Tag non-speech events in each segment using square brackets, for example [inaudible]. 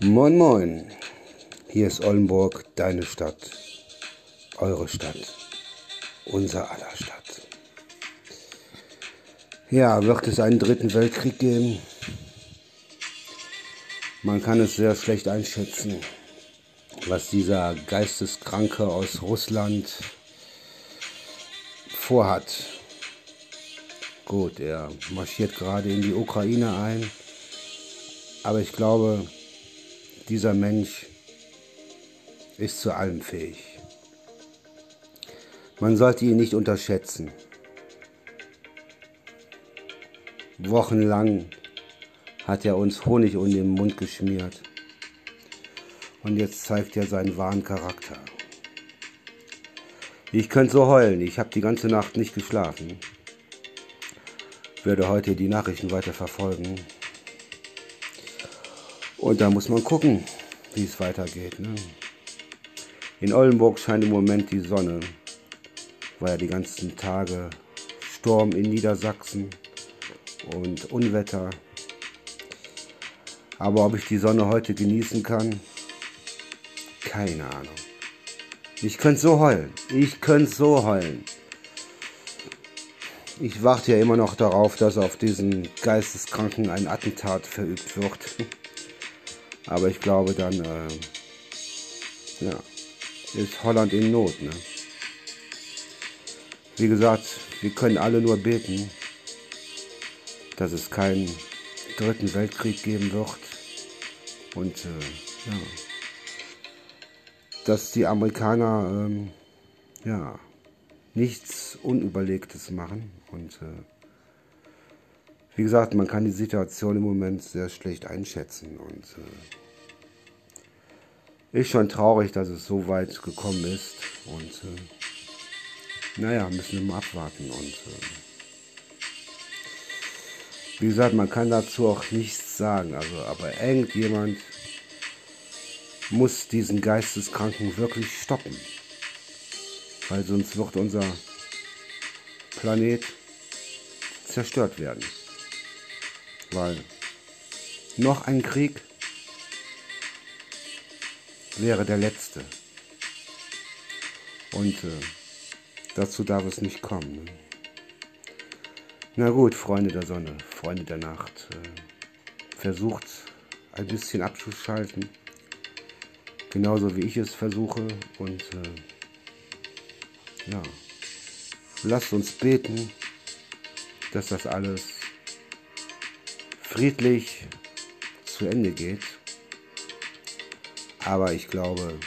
Moin Moin, hier ist Oldenburg, deine Stadt, eure Stadt, unser aller Stadt. Ja, wird es einen dritten Weltkrieg geben? Man kann es sehr schlecht einschätzen, was dieser Geisteskranke aus Russland vorhat. Gut, er marschiert gerade in die Ukraine ein, aber ich glaube, dieser Mensch ist zu allem fähig. Man sollte ihn nicht unterschätzen. Wochenlang hat er uns Honig um den Mund geschmiert. Und jetzt zeigt er seinen wahren Charakter. Ich könnte so heulen, ich habe die ganze Nacht nicht geschlafen. Werde heute die Nachrichten weiter verfolgen. Und da muss man gucken, wie es weitergeht. Ne? In Oldenburg scheint im Moment die Sonne. War ja die ganzen Tage Sturm in Niedersachsen und Unwetter. Aber ob ich die Sonne heute genießen kann, keine Ahnung. Ich könnte so heulen. Ich könnte so heulen. Ich warte ja immer noch darauf, dass auf diesen Geisteskranken ein Attentat verübt wird. [laughs] Aber ich glaube dann, äh, ja, ist Holland in Not. Ne? Wie gesagt, wir können alle nur beten, dass es keinen dritten Weltkrieg geben wird und äh, ja, dass die Amerikaner ähm, ja, nichts Unüberlegtes machen. Und äh, wie gesagt, man kann die Situation im Moment sehr schlecht einschätzen. Und äh, ist schon traurig, dass es so weit gekommen ist. Und äh, naja, müssen wir mal abwarten. Und äh, wie gesagt, man kann dazu auch nichts sagen, also aber irgendjemand muss diesen Geisteskranken wirklich stoppen, weil sonst wird unser Planet zerstört werden weil noch ein Krieg wäre der letzte. Und äh, dazu darf es nicht kommen. Ne? Na gut, Freunde der Sonne, Freunde der Nacht, äh, versucht ein bisschen abzuschalten, genauso wie ich es versuche. Und äh, ja, lasst uns beten, dass das alles friedlich zu Ende geht. Aber ich glaube,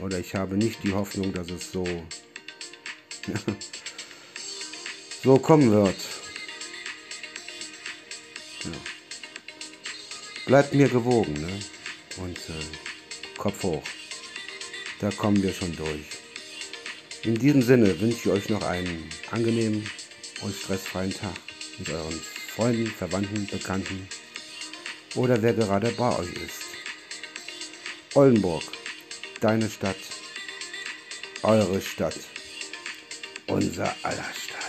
oder ich habe nicht die Hoffnung, dass es so, [laughs] so kommen wird. Ja. Bleibt mir gewogen ne? und äh, Kopf hoch. Da kommen wir schon durch. In diesem Sinne wünsche ich euch noch einen angenehmen und stressfreien Tag mit euren Freunden, Verwandten, Bekannten oder wer gerade bei euch ist. Oldenburg, deine Stadt, eure Stadt, unser aller Stadt.